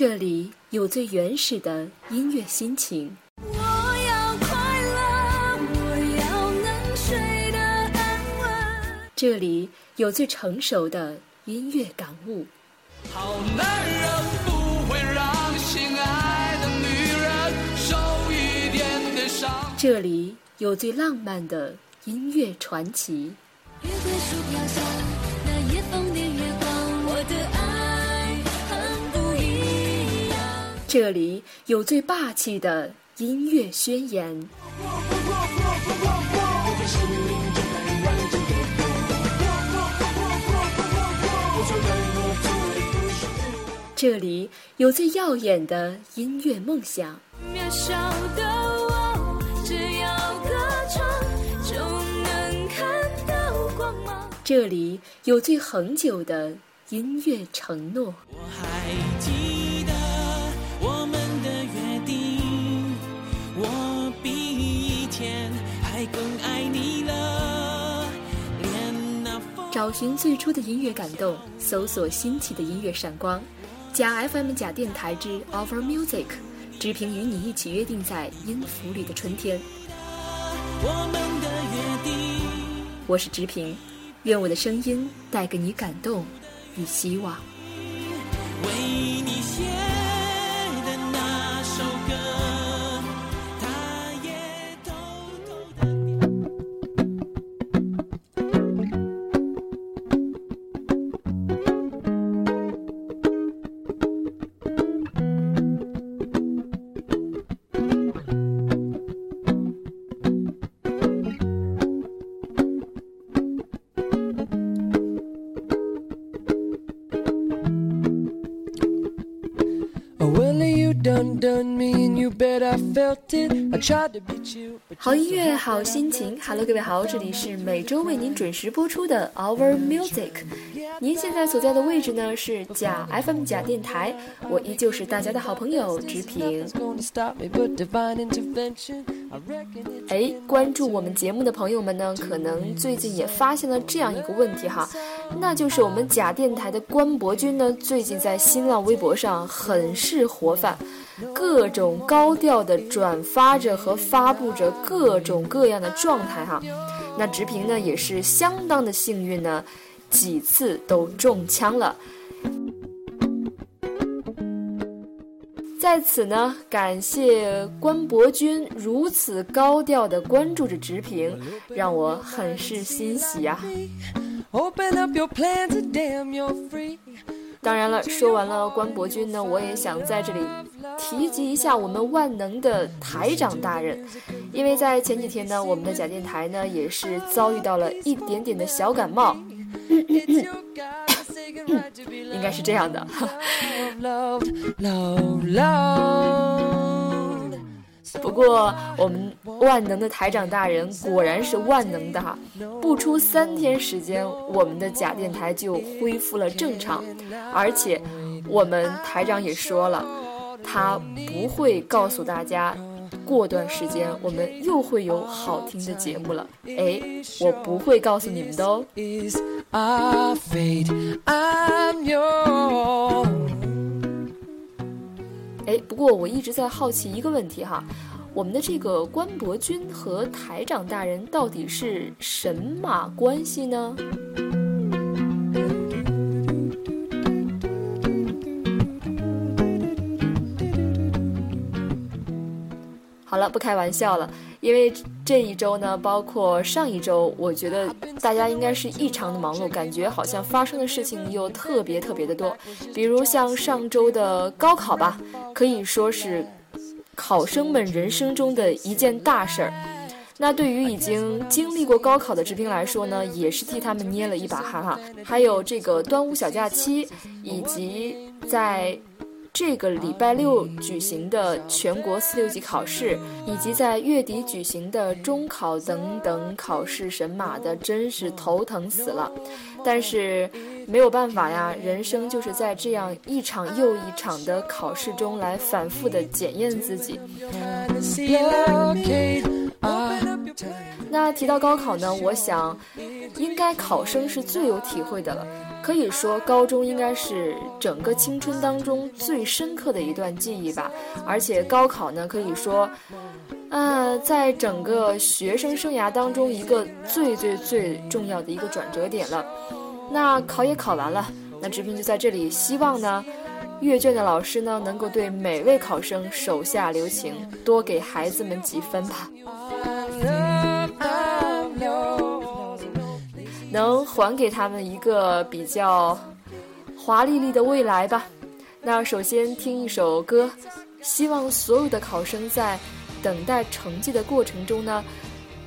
这里有最原始的音乐心情。我要快乐，我要能睡得安稳。这里有最成熟的音乐感悟。好男人不会让心爱的女人受一点点伤。这里有最浪漫的音乐传奇。月桂树飘下，这里有最霸气的音乐宣言。这里有最耀眼的音乐梦想。渺小的我，只要歌唱就能看到光芒。这里有最恒久的音乐承诺。我还记找寻最初的音乐感动，搜索新奇的音乐闪光。假 FM 假电台之 Offer Music，直平与你一起约定在音符里的春天。我们的约定。我是直平，愿我的声音带给你感动与希望。为你好音乐，好心情。Hello，各位好，这里是每周为您准时播出的 Our Music。您现在所在的位置呢是假 FM 假电台，我依旧是大家的好朋友直平。nothing's gonna stop me but divine intervention. I reckon it's 哎，关注我们节目的朋友们呢，可能最近也发现了这样一个问题哈，那就是我们假电台的关博君呢，最近在新浪微博上很是活泛，各种高调的转发着和发布着各种各样的状态哈。那直平呢也是相当的幸运呢，几次都中枪了。在此呢，感谢关博君如此高调的关注着直平，让我很是欣喜呀、Open up your plans, and damn, you're free. 当然了，说完了关伯君呢，我也想在这里提及一下我们万能的台长大人，因为在前几天呢，我们的假电台呢也是遭遇到了一点点的小感冒 应该是这样的。不过我们万能的台长大人果然是万能的哈，不出三天时间，我们的假电台就恢复了正常，而且我们台长也说了，他不会告诉大家。过段时间我们又会有好听的节目了，哎，我不会告诉你们的哦。哎，不过我一直在好奇一个问题哈，我们的这个关伯君和台长大人到底是什么关系呢？好了，不开玩笑了，因为这一周呢，包括上一周，我觉得大家应该是异常的忙碌，感觉好像发生的事情又特别特别的多。比如像上周的高考吧，可以说是考生们人生中的一件大事儿。那对于已经经历过高考的直平来说呢，也是替他们捏了一把汗哈。还有这个端午小假期，以及在这个礼拜六举行的全国四六级考试，以及在月底举行的中考等等考试神马的，真是头疼死了。但是没有办法呀，人生就是在这样一场又一场的考试中来反复的检验自己。那提到高考呢，我想应该考生是最有体会的了。可以说，高中应该是整个青春当中最深刻的一段记忆吧。而且高考呢，可以说，呃，在整个学生生涯当中一个最最最重要的一个转折点了。那考也考完了，那直平就在这里希望呢。阅卷的老师呢，能够对每位考生手下留情，多给孩子们几分吧，能还给他们一个比较华丽丽的未来吧。那首先听一首歌，希望所有的考生在等待成绩的过程中呢，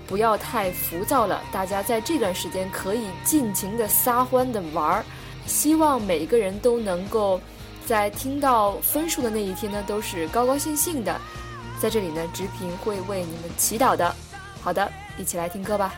不要太浮躁了。大家在这段时间可以尽情的撒欢的玩儿，希望每一个人都能够。在听到分数的那一天呢，都是高高兴兴的。在这里呢，直平会为你们祈祷的。好的，一起来听歌吧。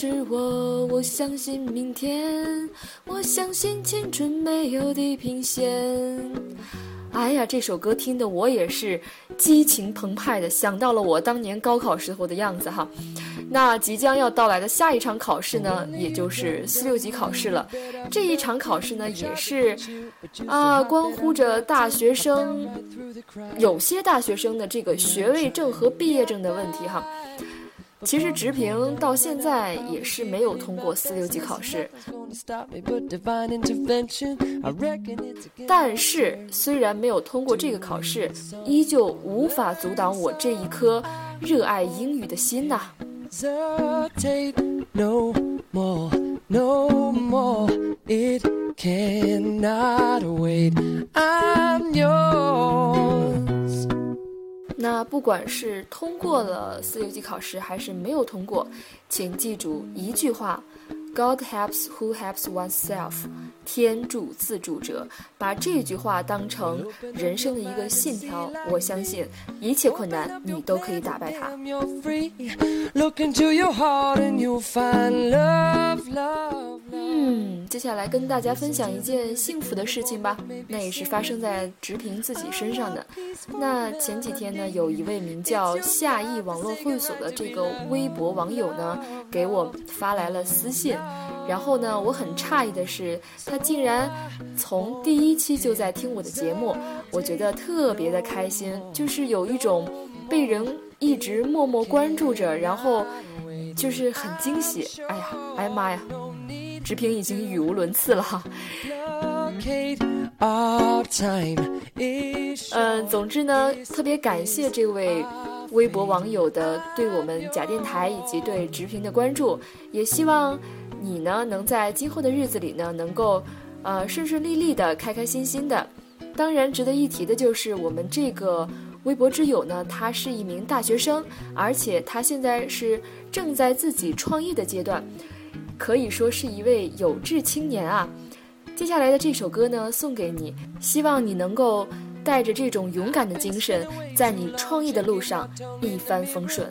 是我，我相信明天，我相信青春没有地平线。哎呀，这首歌听的我也是激情澎湃的，想到了我当年高考时候的样子哈。那即将要到来的下一场考试呢，也就是四六级考试了。这一场考试呢，也是啊，关乎着大学生，有些大学生的这个学位证和毕业证的问题哈。其实直平到现在也是没有通过四六级考试，但是虽然没有通过这个考试，依旧无法阻挡我这一颗热爱英语的心呐。那不管是通过了四六级考试，还是没有通过，请记住一句话：God helps who helps oneself，天助自助者。把这句话当成人生的一个信条，我相信一切困难你都可以打败它。嗯，接下来跟大家分享一件幸福的事情吧，那也是发生在直平自己身上的。那前几天呢，有一位名叫夏意网络会所的这个微博网友呢，给我发来了私信。然后呢，我很诧异的是，他竟然从第一期就在听我的节目，我觉得特别的开心，就是有一种被人一直默默关注着，然后就是很惊喜。哎呀，哎呀妈呀！直平已经语无伦次了哈。嗯，总之呢，特别感谢这位微博网友的对我们假电台以及对直平的关注，也希望你呢能在今后的日子里呢能够呃顺顺利利的、开开心心的。当然，值得一提的就是我们这个微博之友呢，他是一名大学生，而且他现在是正在自己创业的阶段，可以说是一位有志青年啊。接下来的这首歌呢，送给你，希望你能够带着这种勇敢的精神，在你创业的路上一帆风顺。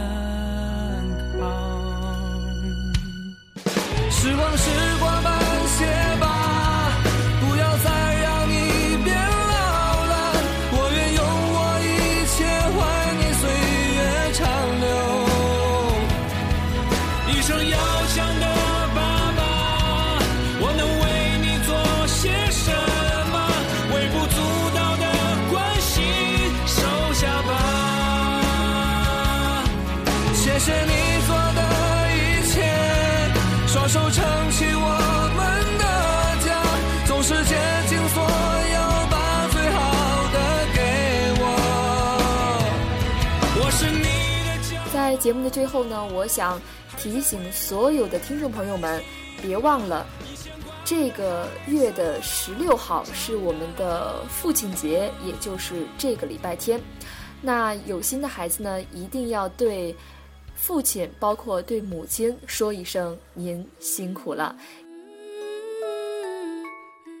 节目的最后呢，我想提醒所有的听众朋友们，别忘了这个月的十六号是我们的父亲节，也就是这个礼拜天。那有心的孩子呢，一定要对父亲，包括对母亲说一声“您辛苦了”，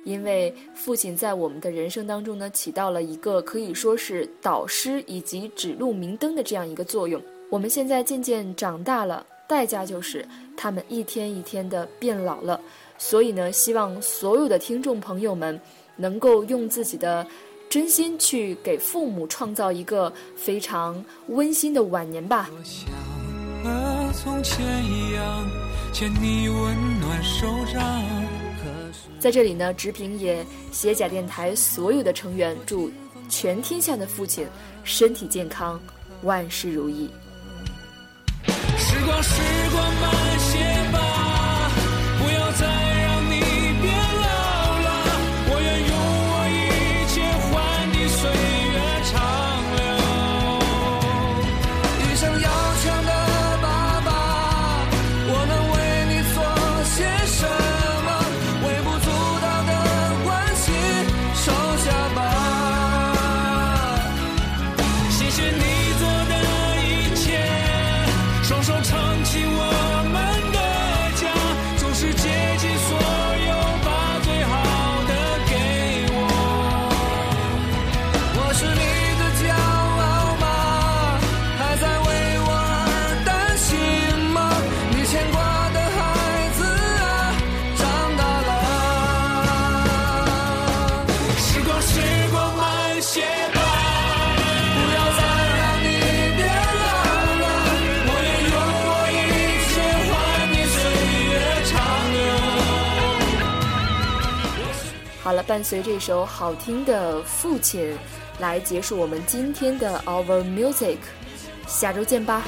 因为父亲在我们的人生当中呢，起到了一个可以说是导师以及指路明灯的这样一个作用。我们现在渐渐长大了，代价就是他们一天一天的变老了。所以呢，希望所有的听众朋友们能够用自己的真心去给父母创造一个非常温馨的晚年吧。我像和从前一样，牵你温暖手掌。在这里呢，直平也携假电台所有的成员祝全天下的父亲身体健康，万事如意。时光，时光慢时光，时光慢些吧，不要再让你变老了，我愿用我一切换你岁月长留。好了，伴随这首好听的《父亲》，来结束我们今天的 Our Music，下周见吧。